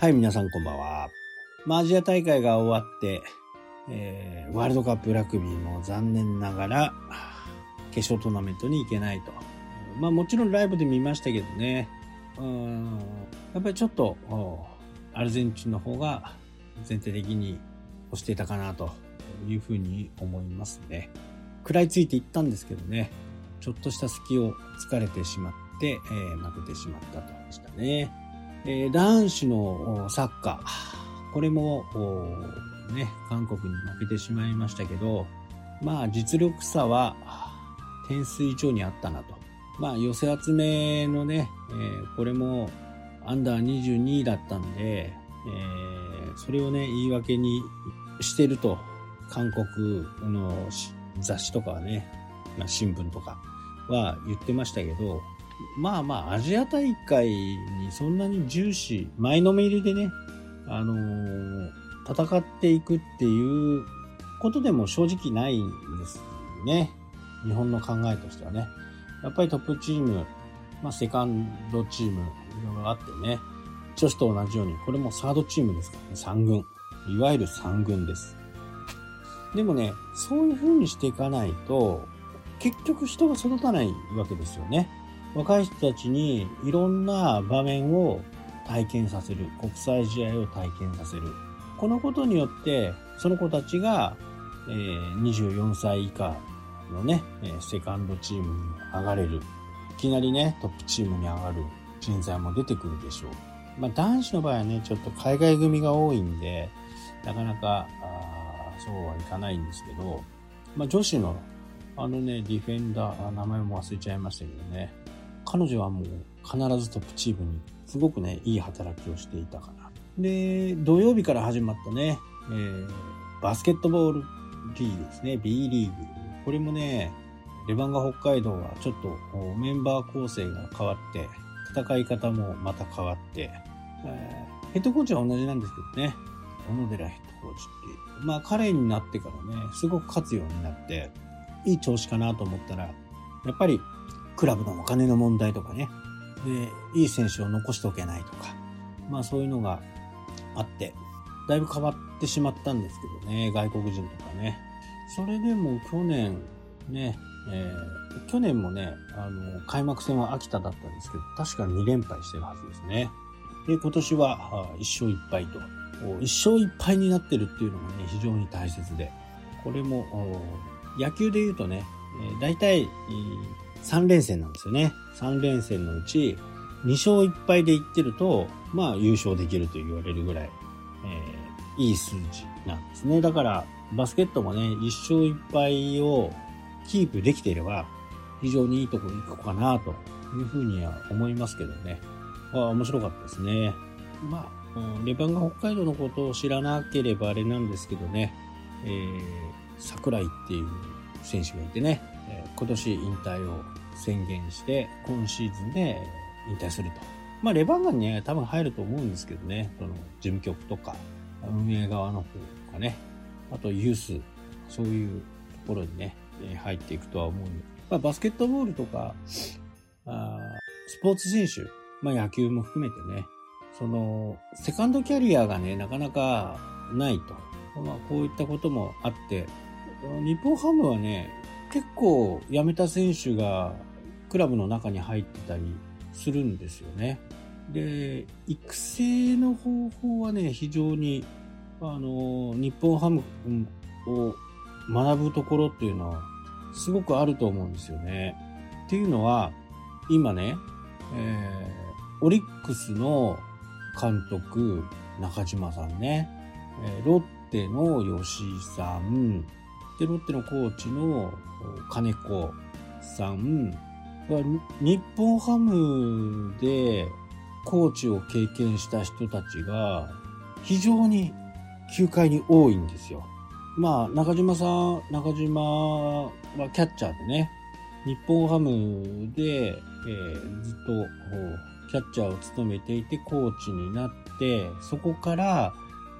はい、皆さんこんばんは。まあ、アジア大会が終わって、えーワールドカップラグビーも残念ながら、決勝トーナメントに行けないと。まあ、もちろんライブで見ましたけどね、うんやっぱりちょっと、アルゼンチンの方が全体的に押していたかなというふうに思いますね。食らいついていったんですけどね、ちょっとした隙を突かれてしまって、えー負けてしまったとでしたね。え男子のサッカー、これも、ね、韓国に負けてしまいましたけど、まあ実力差は点数以上にあったなと。まあ寄せ集めのね、えーこれもアンダー22だったんで、えーそれをね、言い訳にしてると、韓国の雑誌とかはね、まあ、新聞とかは言ってましたけど、まあまあ、アジア大会にそんなに重視、前のめりでね、あのー戦っていくっていうことでも正直ないんですね。日本の考えとしてはね。やっぱりトップチーム、まあセカンドチーム、いろいろあってね、女子と同じように、これもサードチームですからね、三軍。いわゆる三軍です。でもね、そういう風にしていかないと、結局人が育たないわけですよね。若い人たちにいろんな場面を体験させる。国際試合を体験させる。このことによって、その子たちが、えー24歳以下のね、セカンドチームに上がれる。いきなりね、トップチームに上がる人材も出てくるでしょう。まあ男子の場合はね、ちょっと海外組が多いんで、なかなか、そうはいかないんですけど、まあ女子の、あのね、ディフェンダー、名前も忘れちゃいましたけどね、彼女はもう必ずトップチームにすごくね、いい働きをしていたかな。で、土曜日から始まったね、えーバスケットボールリーグですね、B リーグ。これもね、レバンガ北海道はちょっとメンバー構成が変わって、戦い方もまた変わって、えーヘッドコーチは同じなんですけどね、小野寺ヘッドコーチっていう。まあ彼になってからね、すごく勝つようになって、いい調子かなと思ったら、やっぱりクラブのお金の問題とかね、で、いい選手を残しておけないとか、まあそういうのがあって、だいぶ変わってしまったんですけどね、外国人とかね。それでも去年、ね、えー去年もね、あの、開幕戦は秋田だったんですけど、確か2連敗してるはずですね。で、今年は1勝1敗と、1勝1敗になってるっていうのがね、非常に大切で、これも、野球で言うとね、え大体、3連戦なんですよね。3連戦のうち、2勝1敗でいってると、まあ優勝できると言われるぐらい、えーいい数字なんですね。だから、バスケットもね、1勝1敗をキープできていれば、非常にいいとこ行くかな、というふうには思いますけどね。あ面白かったですね。まあ、レバンガ北海道のことを知らなければあれなんですけどね、えー、桜井っていう選手がいてね、えー今年引退を宣言して、今シーズンで引退すると。まあ、レバンガンにね、多分入ると思うんですけどね、その事務局とか、運営側の方とかね、あとユース、そういうところにね、入っていくとは思うんで、まあ、バスケットボールとか、あスポーツ選手、まあ、野球も含めてね、その、セカンドキャリアがね、なかなかないと。まあ、こういったこともあって、日本ハムはね、結構辞めた選手がクラブの中に入ってたりするんですよね。で、育成の方法はね、非常に、あの、日本ハムを学ぶところっていうのは、すごくあると思うんですよね。っていうのは、今ね、えーオリックスの監督、中島さんね、えーロッテの吉井さん、で、ロッテのコーチの金子さんは、日本ハムでコーチを経験した人たちが非常に球界に多いんですよ。まあ、中島さん、中島はキャッチャーでね、日本ハムで、えーずっとキャッチャーを務めていてコーチになって、そこから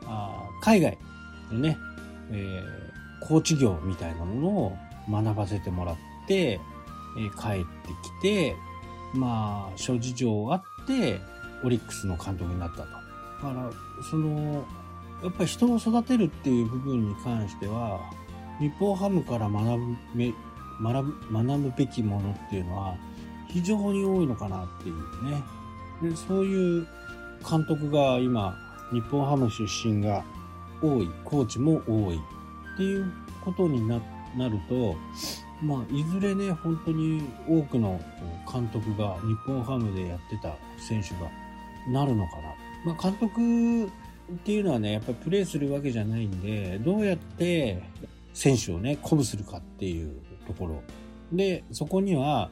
あ海外のね、えーコーチ業みたいなものを学ばせてもらって、えー帰ってきて、まあ、諸事情あって、オリックスの監督になったと。だからそのやっぱり人を育てるっていう部分に関しては日本ハムから学ぶ学ぶ学ぶべきものっていうのは非常に多いのかなっていうねでそういう監督が今日本ハム出身が多いコーチも多いっていうことになるとまあいずれね本当に多くの監督が日本ハムでやってた選手がなるのかな、まあ、監督っていうのはねやっぱりプレーするわけじゃないんでどうやって選手をね鼓舞するかっていうところ。でそこには、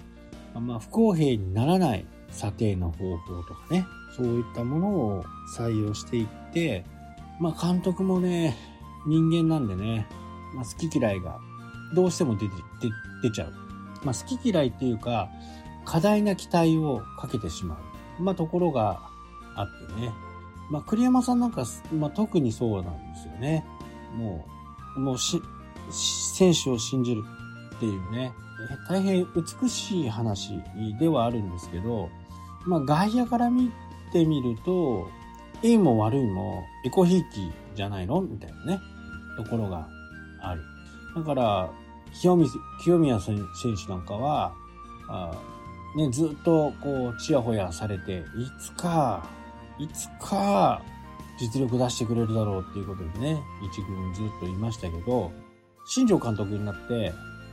まあ、不公平にならない査定の方法とかねそういったものを採用していってまあ監督もね人間なんでね、まあ、好き嫌いがどうしても出て出ちゃう、まあ、好き嫌いっていうか過大な期待をかけてしまう、まあ、ところがあってね。まあ、栗山さんなんか、まあ、特にそうなんですよね。もう、もうし、選手を信じるっていうね、大変美しい話ではあるんですけど、まあ、外野から見てみると、いいも悪いもエコひいきじゃないの？みたいなね、ところがある。だから、清宮選手なんかは、あね、ずっとこう、ちやほやされて、いつかいつか実力出してくれるだろうっていうことでね、一軍ずっといましたけど、新庄監督になって、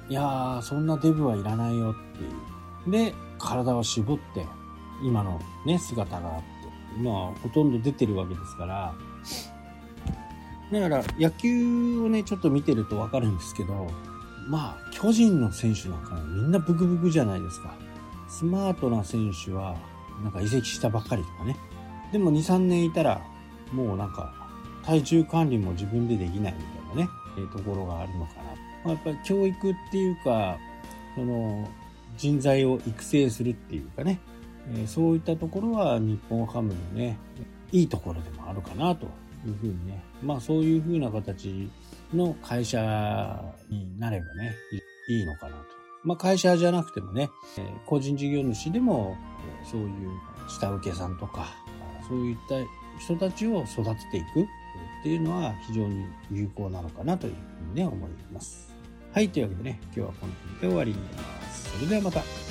いやー、そんなデブはいらないよっていう。で、体を絞って、今のね、姿があって、まあ、ほとんど出てるわけですから、だから野球をね、ちょっと見てるとわかるんですけど、まあ、巨人の選手なんかみんなブクブクじゃないですか。スマートな選手は、なんか移籍したばっかりとかね。でも2、3年いたら、もうなんか、体重管理も自分でできないみたいなね、えー、ところがあるのかな。まあ、やっぱり教育っていうか、その、人材を育成するっていうかね、えー、そういったところは日本ハムのね、いいところでもあるかなというふうにね、まあそういうふうな形の会社になればね、いいのかなと。まあ会社じゃなくてもね、個人事業主でも、そういう下請けさんとか、そういった人たちを育てていくっていうのは非常に有効なのかなというふうにね、思います。はい、というわけでね、今日はこの辺で終わりになります。それではまた。